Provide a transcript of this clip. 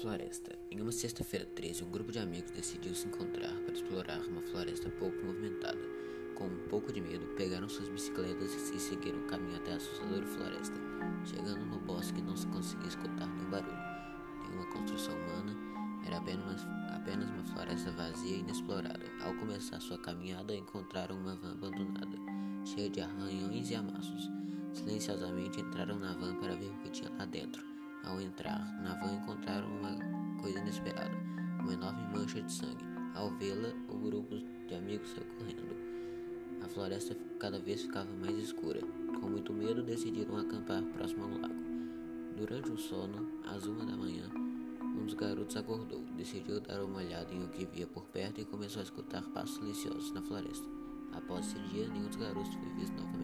Floresta. Em uma sexta-feira 13, um grupo de amigos decidiu se encontrar para explorar uma floresta pouco movimentada. Com um pouco de medo, pegaram suas bicicletas e seguiram o caminho até a assustadora floresta. Chegando no bosque, não se conseguia escutar nenhum barulho, nenhuma construção humana, era apenas uma, apenas uma floresta vazia e inexplorada. Ao começar sua caminhada, encontraram uma van abandonada, cheia de arranhões e amassos. Silenciosamente entraram na van para ver o que tinha lá dentro. Ao entrar na van, encontraram inesperada: uma enorme mancha de sangue. Ao vê-la, o grupo de amigos saiu correndo. A floresta cada vez ficava mais escura. Com muito medo, decidiram acampar próximo ao lago. Durante o sono, às uma da manhã, um dos garotos acordou, decidiu dar uma olhada em o que via por perto e começou a escutar passos silenciosos na floresta. Após esse dia, nenhum dos garotos foi visto novamente.